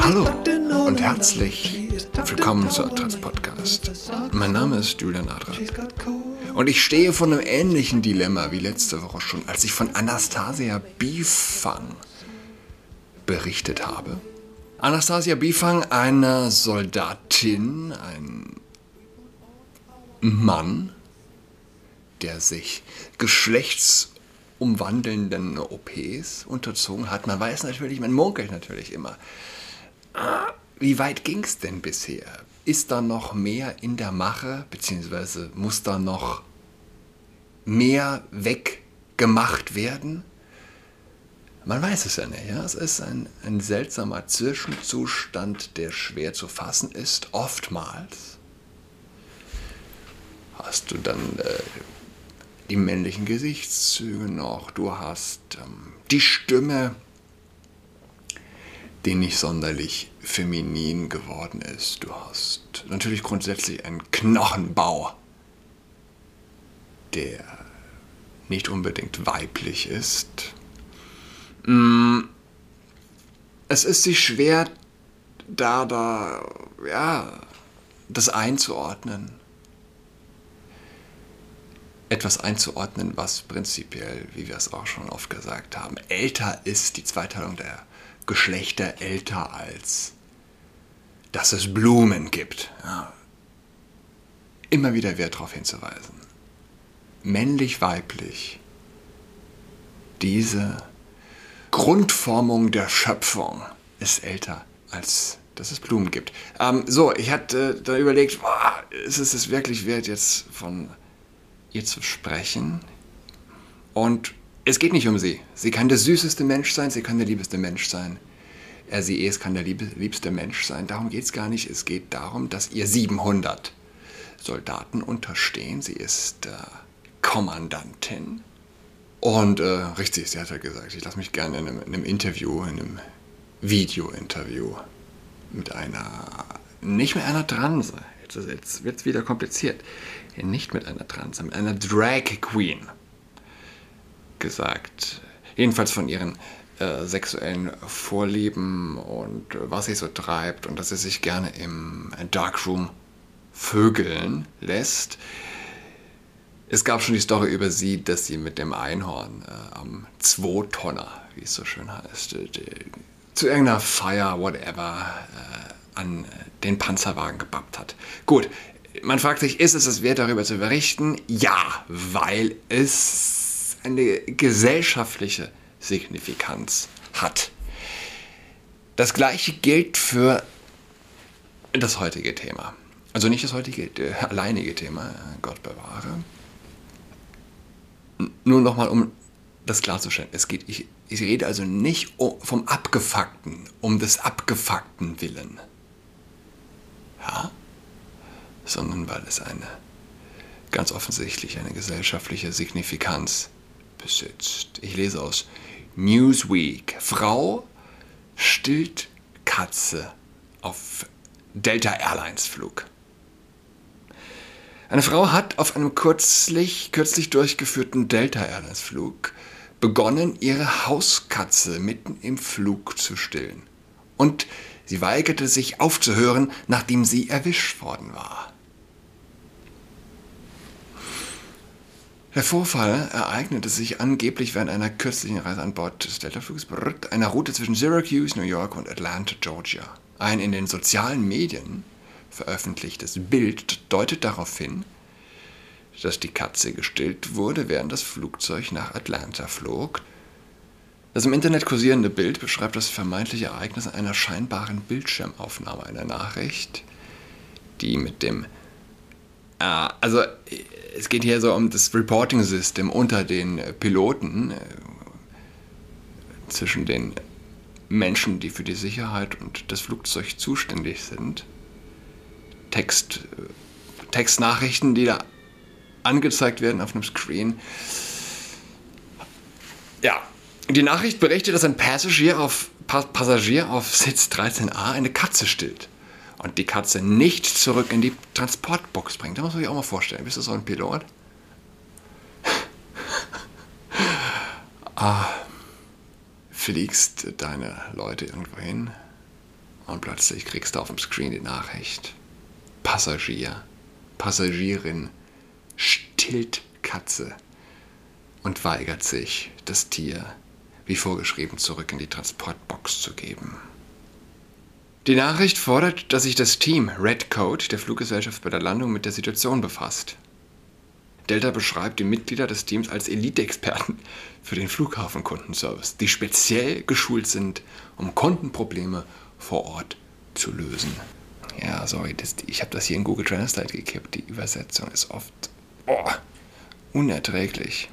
Hallo und herzlich willkommen zu Adrats Podcast. Mein Name ist Julian Adrat. Und ich stehe vor einem ähnlichen Dilemma wie letzte Woche schon, als ich von Anastasia Bifang berichtet habe. Anastasia Bifang, eine Soldatin, ein Mann, der sich geschlechtsumwandelnden OPs unterzogen hat. Man weiß natürlich, man munkelt natürlich immer. Wie weit ging es denn bisher? Ist da noch mehr in der Mache, beziehungsweise muss da noch mehr weggemacht werden? Man weiß es ja nicht. Ja? Es ist ein, ein seltsamer Zwischenzustand, der schwer zu fassen ist, oftmals hast du dann äh, die männlichen Gesichtszüge noch, du hast ähm, die Stimme, die nicht sonderlich feminin geworden ist. Du hast natürlich grundsätzlich einen Knochenbau, der nicht unbedingt weiblich ist. Mm, es ist sich schwer, da, da, ja, das einzuordnen etwas einzuordnen, was prinzipiell, wie wir es auch schon oft gesagt haben, älter ist, die Zweiteilung der Geschlechter älter als dass es Blumen gibt. Ja. Immer wieder Wert darauf hinzuweisen. Männlich, weiblich. Diese Grundformung der Schöpfung ist älter als dass es Blumen gibt. Ähm, so, ich hatte äh, da überlegt, boah, ist es es wirklich wert, jetzt von ihr zu sprechen. Und es geht nicht um sie. Sie kann der süßeste Mensch sein, sie kann der liebeste Mensch sein. Er, sie, es kann der liebste Mensch sein. Darum geht es gar nicht. Es geht darum, dass ihr 700 Soldaten unterstehen. Sie ist äh, Kommandantin. Und äh, richtig, sie hat ja gesagt, ich lasse mich gerne in einem, in einem Interview, in einem Video-Interview mit einer, nicht mit einer Transe, jetzt wird es wieder kompliziert, nicht mit einer Trans, mit einer Drag Queen gesagt. Jedenfalls von ihren äh, sexuellen Vorlieben und was sie so treibt und dass sie sich gerne im Darkroom vögeln lässt. Es gab schon die Story über sie, dass sie mit dem Einhorn äh, am Zwei-Tonner, wie es so schön heißt, äh, zu irgendeiner Feier, whatever, äh, an den Panzerwagen gebappt hat. Gut, man fragt sich, ist es es wert, darüber zu berichten? Ja, weil es eine gesellschaftliche Signifikanz hat. Das gleiche gilt für das heutige Thema. Also nicht das heutige, äh, alleinige Thema, Gott bewahre. Nur nochmal, um das klarzustellen. Es geht, ich, ich rede also nicht vom Abgefuckten, um des Abgefuckten willen. Ja? sondern weil es eine ganz offensichtlich eine gesellschaftliche Signifikanz besitzt. Ich lese aus Newsweek. Frau stillt Katze auf Delta Airlines Flug. Eine Frau hat auf einem kürzlich, kürzlich durchgeführten Delta Airlines Flug begonnen, ihre Hauskatze mitten im Flug zu stillen. Und sie weigerte sich aufzuhören, nachdem sie erwischt worden war. Der Vorfall ereignete sich angeblich während einer kürzlichen Reise an Bord des Delta-Flugs, einer Route zwischen Syracuse, New York und Atlanta, Georgia. Ein in den sozialen Medien veröffentlichtes Bild deutet darauf hin, dass die Katze gestillt wurde, während das Flugzeug nach Atlanta flog. Das im Internet kursierende Bild beschreibt das vermeintliche Ereignis einer scheinbaren Bildschirmaufnahme einer Nachricht, die mit dem äh, also es geht hier so um das Reporting-System unter den Piloten, äh, zwischen den Menschen, die für die Sicherheit und das Flugzeug zuständig sind. Text, äh, Textnachrichten, die da angezeigt werden auf einem Screen. Ja, die Nachricht berichtet, dass ein Passagier auf, Passagier auf Sitz 13a eine Katze stillt und die Katze nicht zurück in die Transportbox bringt. Da muss man sich auch mal vorstellen. Bist du so ein Pilot? ah, fliegst deine Leute irgendwo hin und plötzlich kriegst du auf dem Screen die Nachricht. Passagier, Passagierin stillt Katze und weigert sich, das Tier wie vorgeschrieben zurück in die Transportbox zu geben. Die Nachricht fordert, dass sich das Team Red Code der Fluggesellschaft bei der Landung mit der Situation befasst. Delta beschreibt die Mitglieder des Teams als Elite-Experten für den Flughafenkundenservice, die speziell geschult sind, um Kundenprobleme vor Ort zu lösen. Ja, sorry, das, ich habe das hier in Google Translate gekippt. Die Übersetzung ist oft oh, unerträglich.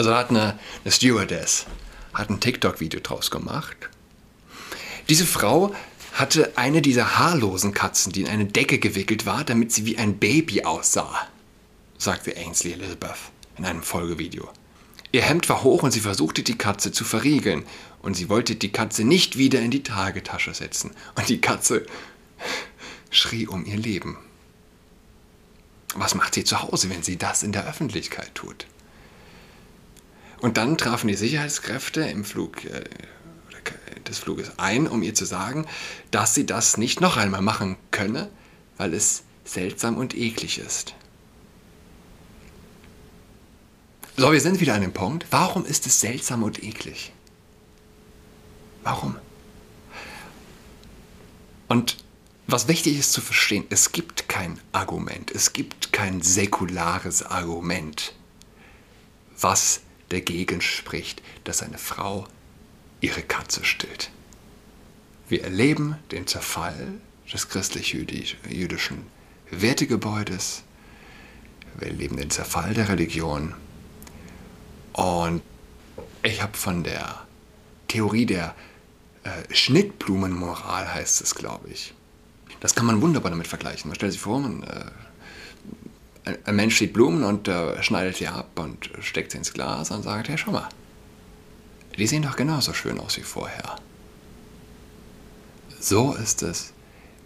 Also hat eine, eine Stewardess hat ein TikTok-Video draus gemacht. Diese Frau hatte eine dieser haarlosen Katzen, die in eine Decke gewickelt war, damit sie wie ein Baby aussah, sagte Ainsley Elizabeth in einem Folgevideo. Ihr Hemd war hoch und sie versuchte die Katze zu verriegeln und sie wollte die Katze nicht wieder in die Tragetasche setzen. Und die Katze schrie um ihr Leben. Was macht sie zu Hause, wenn sie das in der Öffentlichkeit tut? Und dann trafen die Sicherheitskräfte im Flug äh, des Fluges ein, um ihr zu sagen, dass sie das nicht noch einmal machen könne, weil es seltsam und eklig ist. So, wir sind wieder an dem Punkt. Warum ist es seltsam und eklig? Warum? Und was wichtig ist zu verstehen, es gibt kein Argument, es gibt kein säkulares Argument, was dagegen spricht, dass eine Frau ihre Katze stillt. Wir erleben den Zerfall des christlich-jüdischen Wertegebäudes. Wir erleben den Zerfall der Religion. Und ich habe von der Theorie der äh, Schnittblumenmoral, heißt es, glaube ich. Das kann man wunderbar damit vergleichen. Man stellt sich vor, man äh, ein Mensch sieht Blumen und äh, schneidet sie ab und steckt sie ins Glas und sagt, hey, schau mal, die sehen doch genauso schön aus wie vorher. So ist es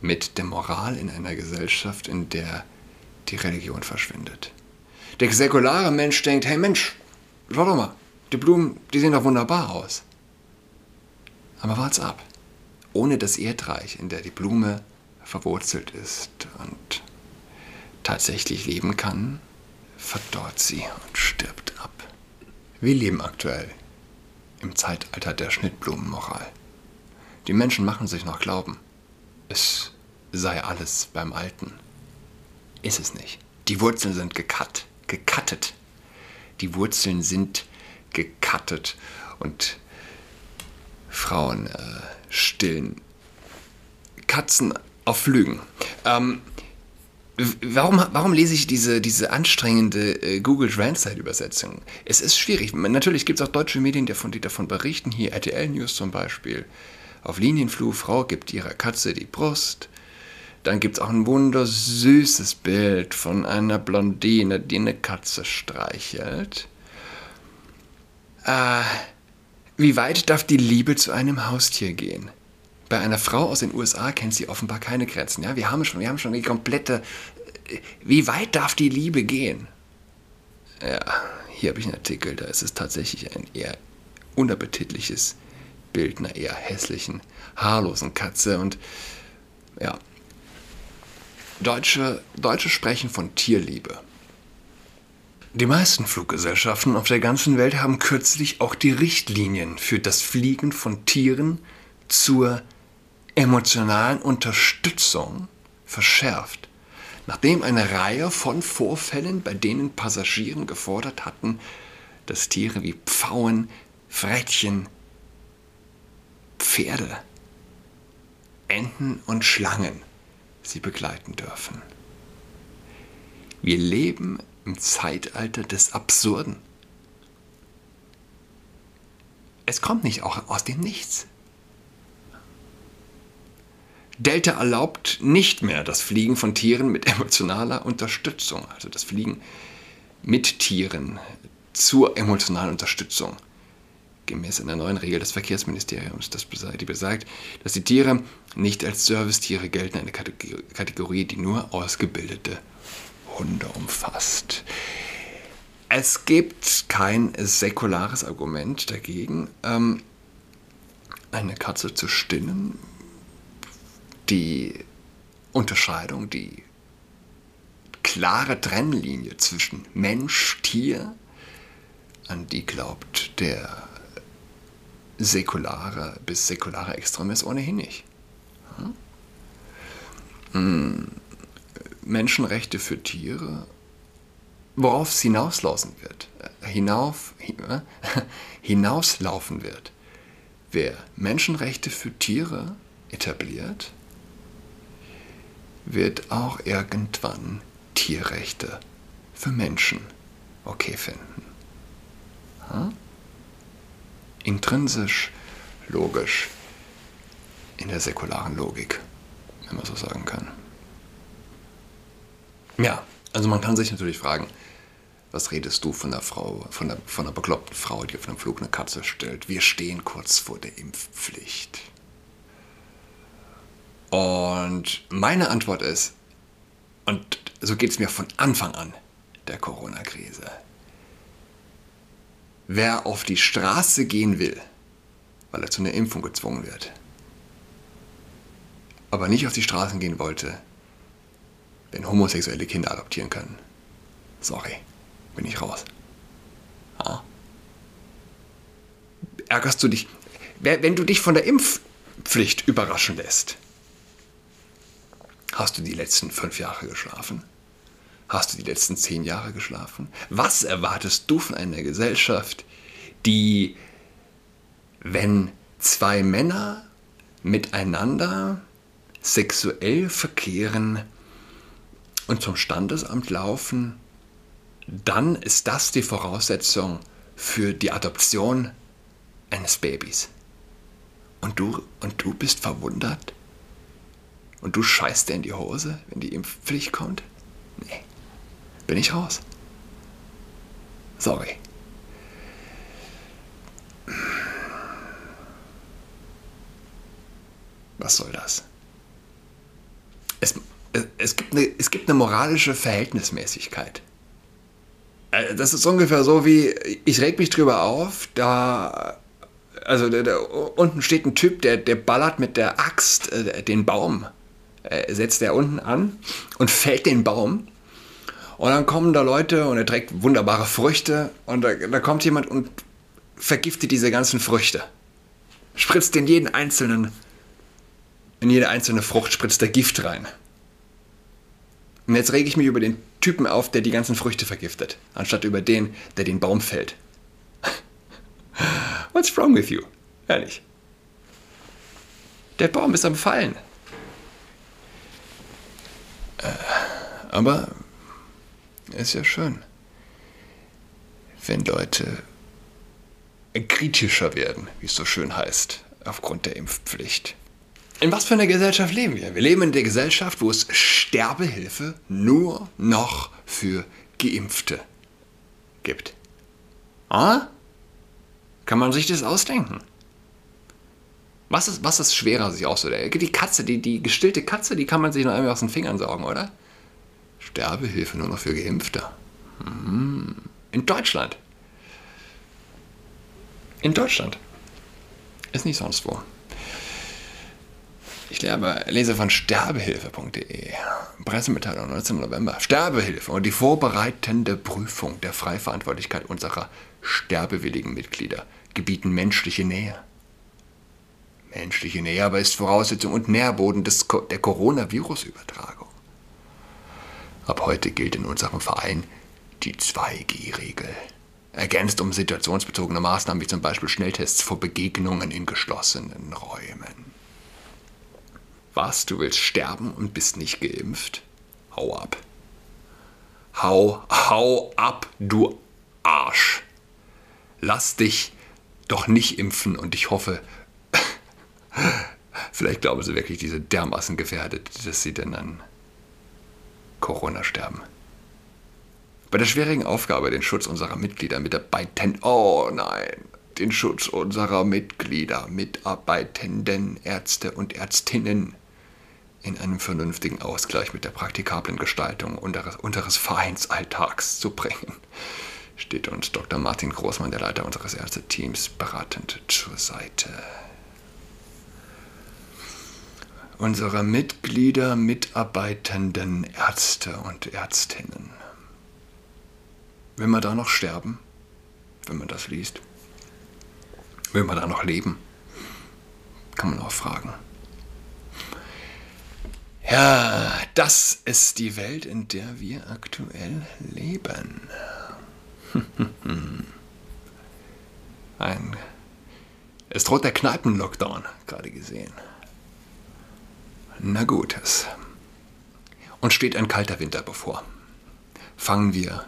mit der Moral in einer Gesellschaft, in der die Religion verschwindet. Der säkulare Mensch denkt, hey Mensch, schau doch mal, die Blumen, die sehen doch wunderbar aus. Aber wart's ab. Ohne das Erdreich, in der die Blume verwurzelt ist und tatsächlich leben kann, verdorrt sie und stirbt ab. Wir leben aktuell im Zeitalter der Schnittblumenmoral. Die Menschen machen sich noch glauben, es sei alles beim Alten. Ist es nicht. Die Wurzeln sind gekat, gekattet. Die Wurzeln sind gekattet und Frauen äh, stillen Katzen auf Flügen. Ähm, Warum, warum lese ich diese, diese anstrengende äh, Google Translate-Übersetzung? Es ist schwierig. Natürlich gibt es auch deutsche Medien, die davon, berichten. Hier RTL News zum Beispiel. Auf Linienflug, Frau gibt ihrer Katze die Brust. Dann gibt es auch ein wundersüßes Bild von einer Blondine, die eine Katze streichelt. Äh, wie weit darf die Liebe zu einem Haustier gehen? Bei einer Frau aus den USA kennt sie offenbar keine Grenzen. Ja, wir haben schon, wir haben schon die komplette. Wie weit darf die Liebe gehen? Ja, hier habe ich einen Artikel, da ist es tatsächlich ein eher unappetitliches Bild einer eher hässlichen, haarlosen Katze. Und ja, Deutsche, Deutsche sprechen von Tierliebe. Die meisten Fluggesellschaften auf der ganzen Welt haben kürzlich auch die Richtlinien für das Fliegen von Tieren zur emotionalen Unterstützung verschärft, nachdem eine Reihe von Vorfällen, bei denen Passagieren gefordert hatten, dass Tiere wie Pfauen, Frettchen, Pferde, Enten und Schlangen sie begleiten dürfen. Wir leben im Zeitalter des Absurden. Es kommt nicht auch aus dem Nichts. Delta erlaubt nicht mehr das Fliegen von Tieren mit emotionaler Unterstützung, also das Fliegen mit Tieren zur emotionalen Unterstützung. Gemäß einer neuen Regel des Verkehrsministeriums, die besagt, dass die Tiere nicht als Servicetiere gelten, eine Kategorie, die nur ausgebildete Hunde umfasst. Es gibt kein säkulares Argument dagegen. Ähm, eine Katze zu stillen, die Unterscheidung, die klare Trennlinie zwischen Mensch, Tier, an die glaubt der säkulare bis säkulare Extremist ohnehin nicht. Hm? Menschenrechte für Tiere, worauf es hinauslaufen wird, äh, hinauf, äh, hinauslaufen wird, wer Menschenrechte für Tiere etabliert, wird auch irgendwann Tierrechte für Menschen okay finden. Hm? Intrinsisch, logisch, in der säkularen Logik, wenn man so sagen kann. Ja, also man kann sich natürlich fragen, was redest du von der Frau, von der, von der bekloppten Frau, die auf einem Flug eine Katze stellt? Wir stehen kurz vor der Impfpflicht. Und meine Antwort ist, und so geht es mir von Anfang an der Corona-Krise. Wer auf die Straße gehen will, weil er zu einer Impfung gezwungen wird, aber nicht auf die Straßen gehen wollte, wenn homosexuelle Kinder adoptieren können. Sorry, bin ich raus. Ha? Ärgerst du dich, wenn du dich von der Impfpflicht überraschen lässt? Hast du die letzten fünf Jahre geschlafen? Hast du die letzten zehn Jahre geschlafen? Was erwartest du von einer Gesellschaft, die, wenn zwei Männer miteinander sexuell verkehren und zum Standesamt laufen, dann ist das die Voraussetzung für die Adoption eines Babys. Und du, und du bist verwundert? Und du scheißt dir in die Hose, wenn die Impfpflicht kommt? Nee. Bin ich raus. Sorry. Was soll das? Es, es, gibt eine, es gibt eine moralische Verhältnismäßigkeit. Äh, das ist ungefähr so wie, ich reg mich drüber auf, da, also da, da, unten steht ein Typ, der, der ballert mit der Axt äh, den Baum, äh, setzt er unten an und fällt den Baum. Und dann kommen da Leute und er trägt wunderbare Früchte und da, da kommt jemand und vergiftet diese ganzen Früchte. Spritzt in jeden einzelnen, in jede einzelne Frucht spritzt er Gift rein. Und jetzt rege ich mich über den Typen auf, der die ganzen Früchte vergiftet, anstatt über den, der den Baum fällt. What's wrong with you? Ehrlich. Der Baum ist am Fallen. Äh, aber ist ja schön, wenn Leute kritischer werden, wie es so schön heißt, aufgrund der Impfpflicht. In was für einer Gesellschaft leben wir? Wir leben in der Gesellschaft, wo es Sterbehilfe nur noch für Geimpfte gibt. Ah? Kann man sich das ausdenken? Was ist, was ist schwerer, sich auszudenken? Die Katze, die, die gestillte Katze, die kann man sich noch einmal aus den Fingern saugen, oder? Sterbehilfe nur noch für Geimpfte. Hm. In Deutschland. In Deutschland. Ist nicht sonst wo. Ich lese von sterbehilfe.de. Pressemitteilung 19. November. Sterbehilfe und die vorbereitende Prüfung der Freiverantwortlichkeit unserer sterbewilligen Mitglieder gebieten menschliche Nähe. Menschliche Nähe aber ist Voraussetzung und Nährboden des, der Coronavirus-Übertragung. Ab heute gilt in unserem Verein die 2G-Regel. Ergänzt um situationsbezogene Maßnahmen wie zum Beispiel Schnelltests vor Begegnungen in geschlossenen Räumen. Was, du willst sterben und bist nicht geimpft? Hau ab. Hau, hau ab, du Arsch. Lass dich doch nicht impfen und ich hoffe, vielleicht glauben sie wirklich, diese dermaßen gefährdet, dass sie denn dann Corona sterben. Bei der schwierigen Aufgabe, den Schutz unserer Mitglieder, Mitarbeitenden, oh nein, den Schutz unserer Mitglieder, Mitarbeitenden, Ärzte und Ärztinnen in einem vernünftigen Ausgleich mit der praktikablen Gestaltung unseres, unseres Vereinsalltags zu bringen, steht uns Dr. Martin Großmann, der Leiter unseres Ärzteteams, beratend zur Seite. Unserer Mitglieder, Mitarbeitenden Ärzte und Ärztinnen. Will man da noch sterben, wenn man das liest? Will man da noch leben? Kann man auch fragen. Ja, das ist die Welt, in der wir aktuell leben. Ein, es droht der Kneipenlockdown, gerade gesehen. Na gut, es. Und steht ein kalter Winter bevor. Fangen wir,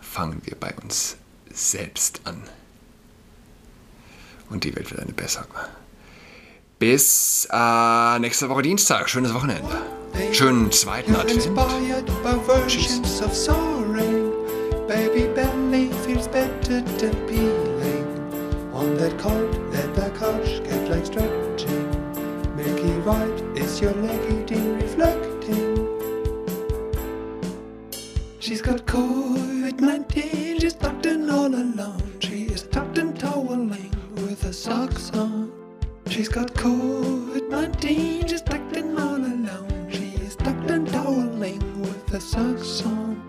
fangen wir bei uns selbst an. Und die Welt wird eine bessere. Bis äh, nächste Woche Dienstag. Schönes Wochenende. Schönen zweiten Advent. Tschüss. Baby belly feels better than peeling. On that cold leather couch, get like stretching. White is your leg eating reflecting. She's got COVID-19, she's tucked in all alone. She is tucked in toweling with her socks on. She's got COVID-19, she's tucked in all alone. She is tucked in toweling with her socks on.